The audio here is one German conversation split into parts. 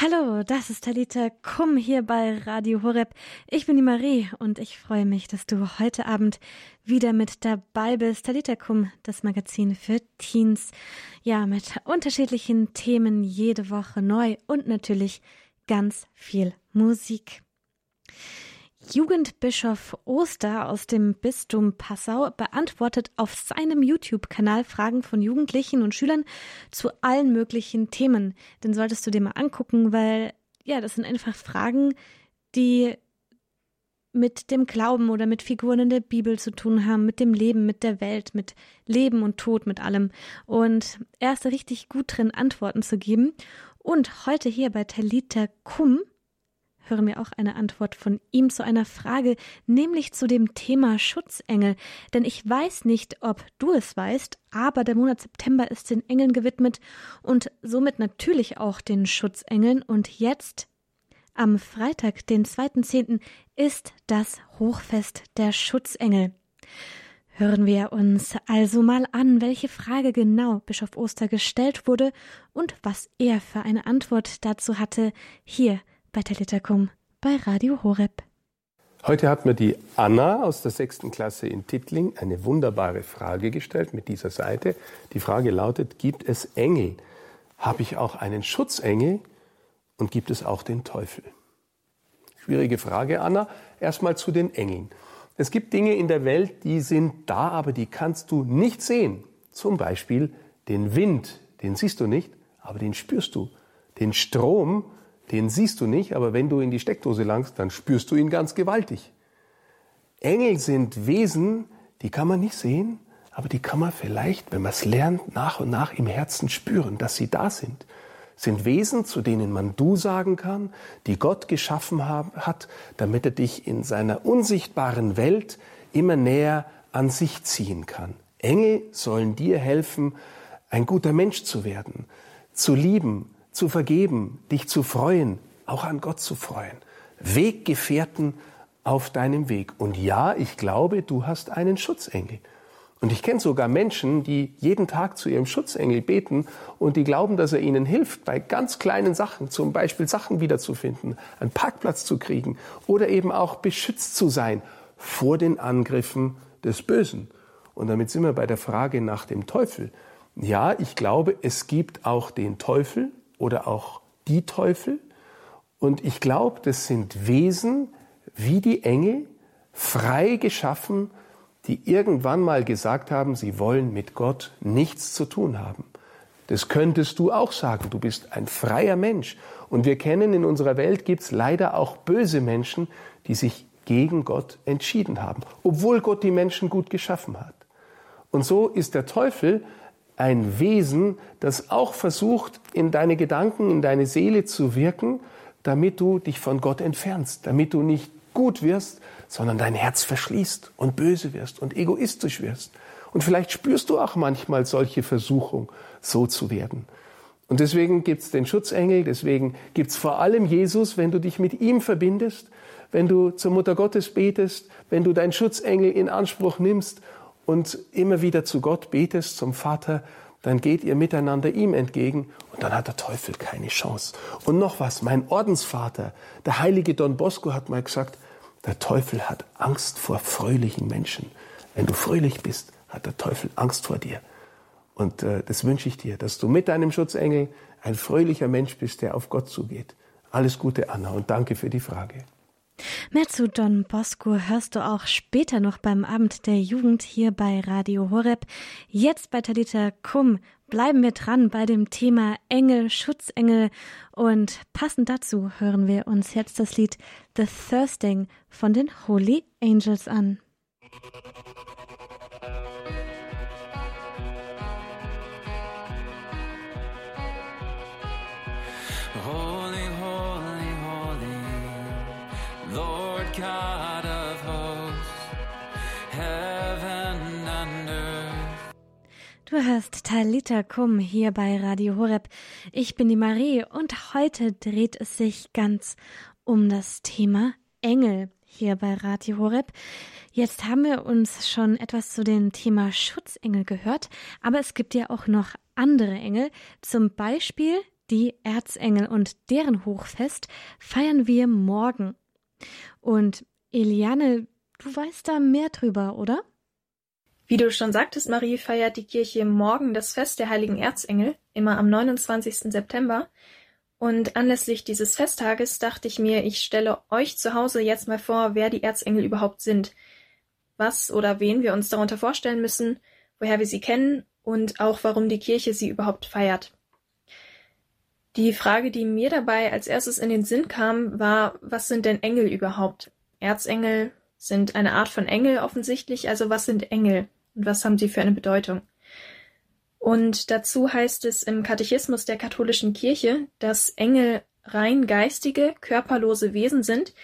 Hallo, das ist Talita Kum hier bei Radio Horeb. Ich bin die Marie und ich freue mich, dass du heute Abend wieder mit dabei bist. Talita Kum, das Magazin für Teens. Ja, mit unterschiedlichen Themen jede Woche neu und natürlich ganz viel Musik. Jugendbischof Oster aus dem Bistum Passau beantwortet auf seinem YouTube-Kanal Fragen von Jugendlichen und Schülern zu allen möglichen Themen. Den solltest du dir mal angucken, weil ja, das sind einfach Fragen, die mit dem Glauben oder mit Figuren in der Bibel zu tun haben, mit dem Leben, mit der Welt, mit Leben und Tod, mit allem. Und er ist richtig gut drin, Antworten zu geben. Und heute hier bei Talita Kum hören wir auch eine Antwort von ihm zu einer Frage, nämlich zu dem Thema Schutzengel. Denn ich weiß nicht, ob du es weißt, aber der Monat September ist den Engeln gewidmet und somit natürlich auch den Schutzengeln. Und jetzt, am Freitag, den 2.10., ist das Hochfest der Schutzengel. Hören wir uns also mal an, welche Frage genau Bischof Oster gestellt wurde und was er für eine Antwort dazu hatte, hier bei Teletakum bei Radio Horeb. Heute hat mir die Anna aus der sechsten Klasse in Tittling eine wunderbare Frage gestellt mit dieser Seite. Die Frage lautet, gibt es Engel? Habe ich auch einen Schutzengel? Und gibt es auch den Teufel? Schwierige Frage, Anna. Erstmal zu den Engeln. Es gibt Dinge in der Welt, die sind da, aber die kannst du nicht sehen. Zum Beispiel den Wind, den siehst du nicht, aber den spürst du. Den Strom, den siehst du nicht, aber wenn du in die Steckdose langst, dann spürst du ihn ganz gewaltig. Engel sind Wesen, die kann man nicht sehen, aber die kann man vielleicht, wenn man es lernt, nach und nach im Herzen spüren, dass sie da sind. Sind Wesen, zu denen man du sagen kann, die Gott geschaffen hat, damit er dich in seiner unsichtbaren Welt immer näher an sich ziehen kann. Engel sollen dir helfen, ein guter Mensch zu werden, zu lieben, zu vergeben, dich zu freuen, auch an Gott zu freuen. Weggefährten auf deinem Weg. Und ja, ich glaube, du hast einen Schutzengel. Und ich kenne sogar Menschen, die jeden Tag zu ihrem Schutzengel beten und die glauben, dass er ihnen hilft, bei ganz kleinen Sachen, zum Beispiel Sachen wiederzufinden, einen Parkplatz zu kriegen oder eben auch beschützt zu sein vor den Angriffen des Bösen. Und damit sind wir bei der Frage nach dem Teufel. Ja, ich glaube, es gibt auch den Teufel, oder auch die Teufel. Und ich glaube, das sind Wesen wie die Engel, frei geschaffen, die irgendwann mal gesagt haben, sie wollen mit Gott nichts zu tun haben. Das könntest du auch sagen. Du bist ein freier Mensch. Und wir kennen in unserer Welt gibt es leider auch böse Menschen, die sich gegen Gott entschieden haben, obwohl Gott die Menschen gut geschaffen hat. Und so ist der Teufel ein Wesen, das auch versucht, in deine Gedanken, in deine Seele zu wirken, damit du dich von Gott entfernst, damit du nicht gut wirst, sondern dein Herz verschließt und böse wirst und egoistisch wirst. Und vielleicht spürst du auch manchmal solche Versuchung, so zu werden. Und deswegen gibt's den Schutzengel, deswegen gibt's vor allem Jesus, wenn du dich mit ihm verbindest, wenn du zur Mutter Gottes betest, wenn du deinen Schutzengel in Anspruch nimmst und immer wieder zu Gott betest, zum Vater, dann geht ihr miteinander ihm entgegen und dann hat der Teufel keine Chance. Und noch was, mein Ordensvater, der heilige Don Bosco hat mal gesagt, der Teufel hat Angst vor fröhlichen Menschen. Wenn du fröhlich bist, hat der Teufel Angst vor dir. Und äh, das wünsche ich dir, dass du mit deinem Schutzengel ein fröhlicher Mensch bist, der auf Gott zugeht. Alles Gute, Anna, und danke für die Frage. Mehr zu Don Bosco hörst du auch später noch beim Abend der Jugend hier bei Radio Horeb. Jetzt bei Talita Kum bleiben wir dran bei dem Thema Engel, Schutzengel und passend dazu hören wir uns jetzt das Lied The Thirsting von den Holy Angels an. Hörst Talita Kum hier bei Radio Horeb. Ich bin die Marie und heute dreht es sich ganz um das Thema Engel hier bei Radio Horeb. Jetzt haben wir uns schon etwas zu dem Thema Schutzengel gehört, aber es gibt ja auch noch andere Engel, zum Beispiel Die Erzengel und deren Hochfest feiern wir morgen. Und Eliane, du weißt da mehr drüber, oder? Wie du schon sagtest, Marie, feiert die Kirche morgen das Fest der heiligen Erzengel, immer am 29. September. Und anlässlich dieses Festtages dachte ich mir, ich stelle euch zu Hause jetzt mal vor, wer die Erzengel überhaupt sind, was oder wen wir uns darunter vorstellen müssen, woher wir sie kennen und auch warum die Kirche sie überhaupt feiert. Die Frage, die mir dabei als erstes in den Sinn kam, war, was sind denn Engel überhaupt? Erzengel sind eine Art von Engel offensichtlich, also was sind Engel? Und was haben sie für eine Bedeutung. Und dazu heißt es im Katechismus der katholischen Kirche, dass Engel rein geistige, körperlose Wesen sind,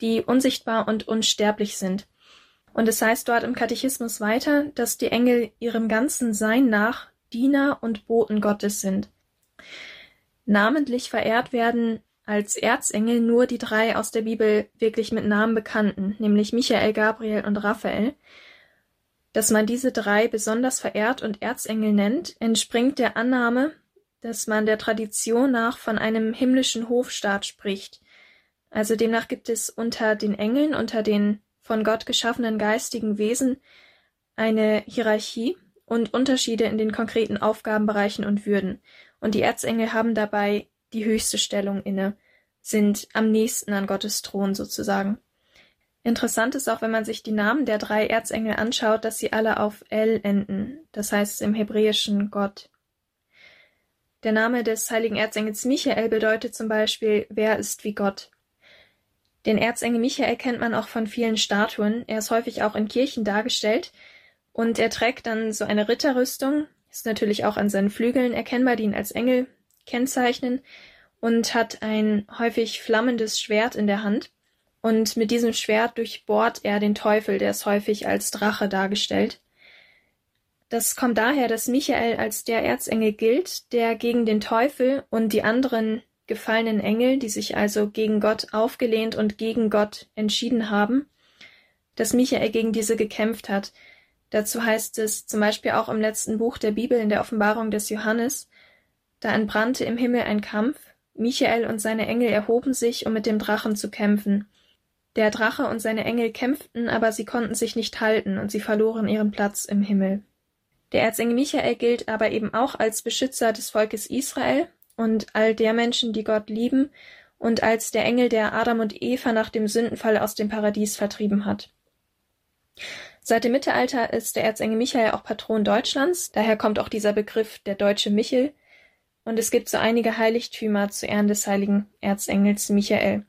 die unsichtbar und unsterblich sind. Und es heißt dort im Katechismus weiter, dass die Engel ihrem ganzen Sein nach Diener und Boten Gottes sind. Namentlich verehrt werden als Erzengel nur die drei aus der Bibel wirklich mit Namen bekannten, nämlich Michael, Gabriel und Raphael, dass man diese drei besonders verehrt und Erzengel nennt, entspringt der Annahme, dass man der Tradition nach von einem himmlischen Hofstaat spricht. Also demnach gibt es unter den Engeln, unter den von Gott geschaffenen geistigen Wesen eine Hierarchie und Unterschiede in den konkreten Aufgabenbereichen und Würden. Und die Erzengel haben dabei die höchste Stellung inne, sind am nächsten an Gottes Thron sozusagen. Interessant ist auch, wenn man sich die Namen der drei Erzengel anschaut, dass sie alle auf El enden, das heißt im Hebräischen Gott. Der Name des heiligen Erzengels Michael bedeutet zum Beispiel Wer ist wie Gott. Den Erzengel Michael kennt man auch von vielen Statuen, er ist häufig auch in Kirchen dargestellt und er trägt dann so eine Ritterrüstung, ist natürlich auch an seinen Flügeln erkennbar, die ihn als Engel kennzeichnen und hat ein häufig flammendes Schwert in der Hand. Und mit diesem Schwert durchbohrt er den Teufel, der ist häufig als Drache dargestellt. Das kommt daher, dass Michael als der Erzengel gilt, der gegen den Teufel und die anderen gefallenen Engel, die sich also gegen Gott aufgelehnt und gegen Gott entschieden haben, dass Michael gegen diese gekämpft hat. Dazu heißt es zum Beispiel auch im letzten Buch der Bibel in der Offenbarung des Johannes, da entbrannte im Himmel ein Kampf, Michael und seine Engel erhoben sich, um mit dem Drachen zu kämpfen. Der Drache und seine Engel kämpften, aber sie konnten sich nicht halten und sie verloren ihren Platz im Himmel. Der Erzengel Michael gilt aber eben auch als Beschützer des Volkes Israel und all der Menschen, die Gott lieben, und als der Engel, der Adam und Eva nach dem Sündenfall aus dem Paradies vertrieben hat. Seit dem Mittelalter ist der Erzengel Michael auch Patron Deutschlands, daher kommt auch dieser Begriff der deutsche Michel, und es gibt so einige Heiligtümer zu Ehren des heiligen Erzengels Michael.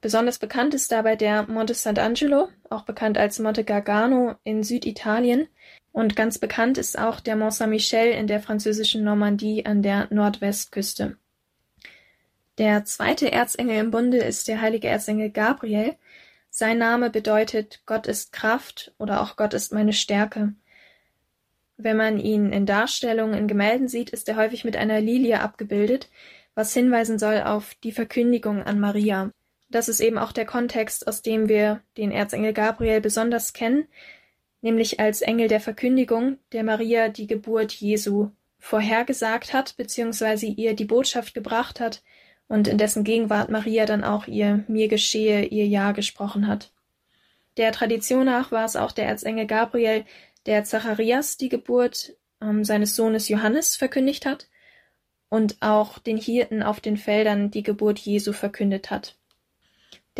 Besonders bekannt ist dabei der Monte Sant'Angelo, auch bekannt als Monte Gargano in Süditalien, und ganz bekannt ist auch der Mont Saint-Michel in der französischen Normandie an der Nordwestküste. Der zweite Erzengel im Bunde ist der heilige Erzengel Gabriel. Sein Name bedeutet Gott ist Kraft oder auch Gott ist meine Stärke. Wenn man ihn in Darstellungen, in Gemälden sieht, ist er häufig mit einer Lilie abgebildet, was hinweisen soll auf die Verkündigung an Maria. Das ist eben auch der Kontext, aus dem wir den Erzengel Gabriel besonders kennen, nämlich als Engel der Verkündigung, der Maria die Geburt Jesu vorhergesagt hat, beziehungsweise ihr die Botschaft gebracht hat und in dessen Gegenwart Maria dann auch ihr Mir geschehe, ihr Ja gesprochen hat. Der Tradition nach war es auch der Erzengel Gabriel, der Zacharias die Geburt ähm, seines Sohnes Johannes verkündigt hat und auch den Hirten auf den Feldern die Geburt Jesu verkündet hat.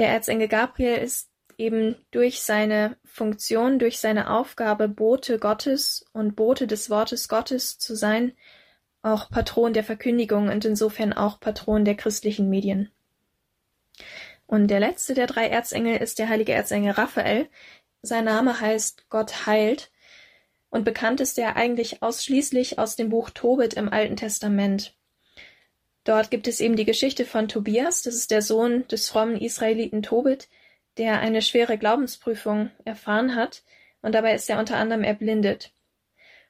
Der Erzengel Gabriel ist eben durch seine Funktion, durch seine Aufgabe, Bote Gottes und Bote des Wortes Gottes zu sein, auch Patron der Verkündigung und insofern auch Patron der christlichen Medien. Und der letzte der drei Erzengel ist der heilige Erzengel Raphael. Sein Name heißt Gott heilt und bekannt ist er eigentlich ausschließlich aus dem Buch Tobit im Alten Testament. Dort gibt es eben die Geschichte von Tobias, das ist der Sohn des frommen Israeliten Tobit, der eine schwere Glaubensprüfung erfahren hat, und dabei ist er unter anderem erblindet.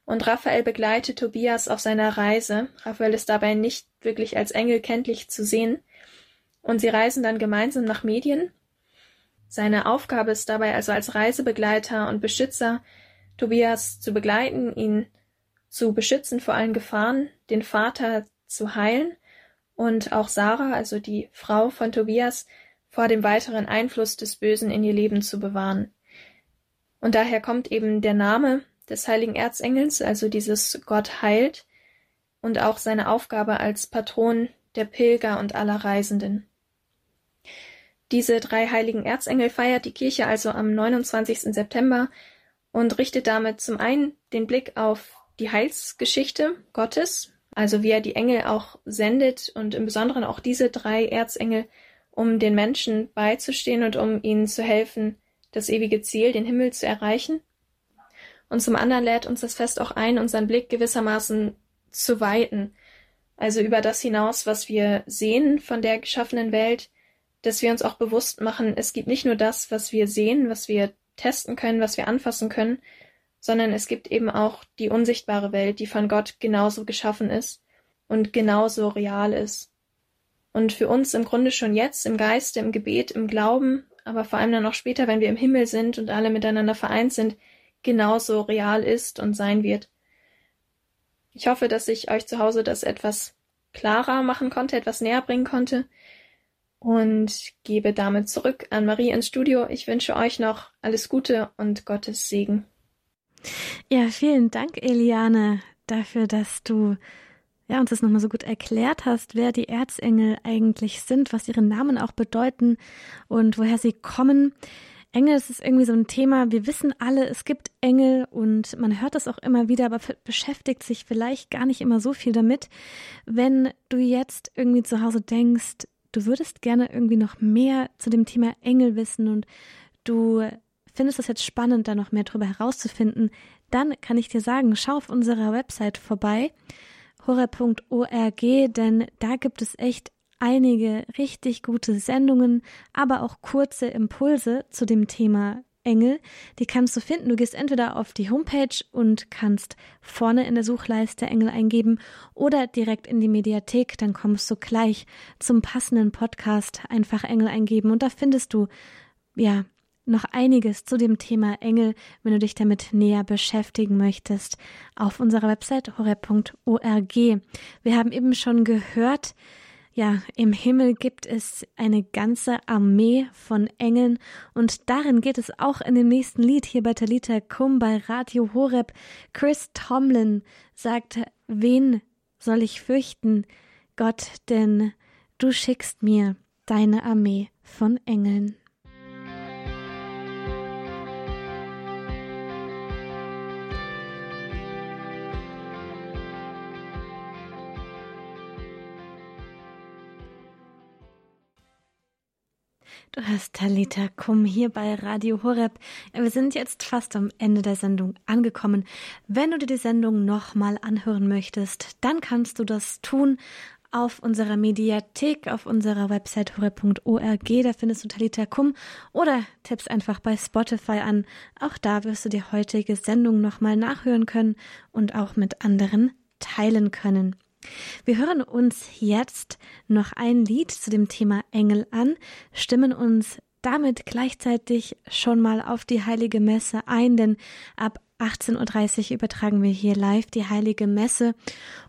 Und Raphael begleitet Tobias auf seiner Reise. Raphael ist dabei nicht wirklich als Engel kenntlich zu sehen. Und sie reisen dann gemeinsam nach Medien. Seine Aufgabe ist dabei also als Reisebegleiter und Beschützer Tobias zu begleiten, ihn zu beschützen vor allen Gefahren, den Vater zu heilen und auch Sarah, also die Frau von Tobias, vor dem weiteren Einfluss des Bösen in ihr Leben zu bewahren. Und daher kommt eben der Name des heiligen Erzengels, also dieses Gott heilt, und auch seine Aufgabe als Patron der Pilger und aller Reisenden. Diese drei heiligen Erzengel feiert die Kirche also am 29. September und richtet damit zum einen den Blick auf die Heilsgeschichte Gottes, also wie er die Engel auch sendet und im Besonderen auch diese drei Erzengel, um den Menschen beizustehen und um ihnen zu helfen, das ewige Ziel, den Himmel zu erreichen. Und zum anderen lädt uns das Fest auch ein, unseren Blick gewissermaßen zu weiten, also über das hinaus, was wir sehen von der geschaffenen Welt, dass wir uns auch bewusst machen, es gibt nicht nur das, was wir sehen, was wir testen können, was wir anfassen können, sondern es gibt eben auch die unsichtbare Welt, die von Gott genauso geschaffen ist und genauso real ist. Und für uns im Grunde schon jetzt, im Geiste, im Gebet, im Glauben, aber vor allem dann auch später, wenn wir im Himmel sind und alle miteinander vereint sind, genauso real ist und sein wird. Ich hoffe, dass ich euch zu Hause das etwas klarer machen konnte, etwas näher bringen konnte und gebe damit zurück an Marie ins Studio. Ich wünsche euch noch alles Gute und Gottes Segen. Ja, vielen Dank, Eliane, dafür, dass du ja, uns das nochmal so gut erklärt hast, wer die Erzengel eigentlich sind, was ihre Namen auch bedeuten und woher sie kommen. Engel, das ist irgendwie so ein Thema. Wir wissen alle, es gibt Engel und man hört das auch immer wieder, aber beschäftigt sich vielleicht gar nicht immer so viel damit. Wenn du jetzt irgendwie zu Hause denkst, du würdest gerne irgendwie noch mehr zu dem Thema Engel wissen und du findest es jetzt spannend, da noch mehr darüber herauszufinden, dann kann ich dir sagen, schau auf unserer Website vorbei, horror.org, denn da gibt es echt einige richtig gute Sendungen, aber auch kurze Impulse zu dem Thema Engel. Die kannst du finden. Du gehst entweder auf die Homepage und kannst vorne in der Suchleiste Engel eingeben oder direkt in die Mediathek. Dann kommst du gleich zum passenden Podcast. Einfach Engel eingeben und da findest du, ja, noch einiges zu dem Thema Engel, wenn du dich damit näher beschäftigen möchtest, auf unserer Website horeb.org. Wir haben eben schon gehört, ja, im Himmel gibt es eine ganze Armee von Engeln und darin geht es auch in dem nächsten Lied hier bei Talita Kum bei Radio Horeb. Chris Tomlin sagt, wen soll ich fürchten? Gott, denn du schickst mir deine Armee von Engeln. Du hast Talita Kum hier bei Radio Horeb. Wir sind jetzt fast am Ende der Sendung angekommen. Wenn du dir die Sendung nochmal anhören möchtest, dann kannst du das tun auf unserer Mediathek, auf unserer Website horeb.org. Da findest du Talita Kum oder tippst einfach bei Spotify an. Auch da wirst du die heutige Sendung nochmal nachhören können und auch mit anderen teilen können. Wir hören uns jetzt noch ein Lied zu dem Thema Engel an, stimmen uns damit gleichzeitig schon mal auf die heilige Messe ein, denn ab 18.30 Uhr übertragen wir hier live die heilige Messe.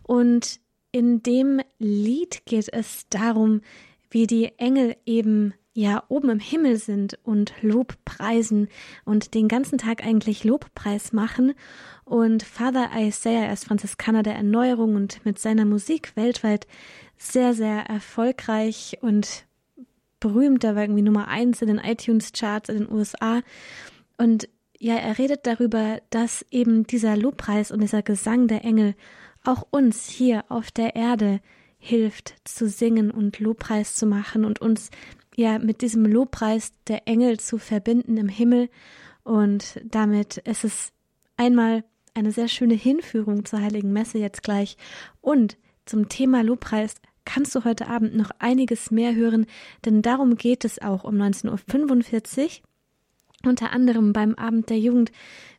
Und in dem Lied geht es darum, wie die Engel eben ja oben im Himmel sind und Lob preisen und den ganzen Tag eigentlich Lobpreis machen. Und Father Isaiah, er ist Franziskaner der Erneuerung und mit seiner Musik weltweit sehr, sehr erfolgreich und berühmt. Er war irgendwie Nummer eins in den iTunes-Charts in den USA. Und ja, er redet darüber, dass eben dieser Lobpreis und dieser Gesang der Engel auch uns hier auf der Erde hilft zu singen und Lobpreis zu machen und uns ja mit diesem Lobpreis der Engel zu verbinden im Himmel. Und damit ist es einmal eine sehr schöne Hinführung zur Heiligen Messe jetzt gleich. Und zum Thema Lobpreis kannst du heute Abend noch einiges mehr hören, denn darum geht es auch um 19.45 Uhr. Unter anderem beim Abend der Jugend.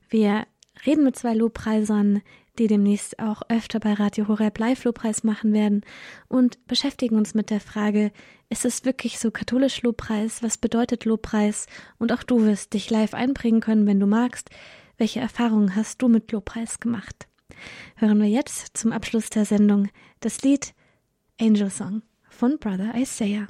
Wir reden mit zwei Lobpreisern, die demnächst auch öfter bei Radio Horeb Live-Lobpreis machen werden und beschäftigen uns mit der Frage, ist es wirklich so katholisch Lobpreis? Was bedeutet Lobpreis? Und auch du wirst dich live einbringen können, wenn du magst. Welche Erfahrungen hast du mit Lobpreis gemacht? Hören wir jetzt zum Abschluss der Sendung das Lied Angel Song von Brother Isaiah.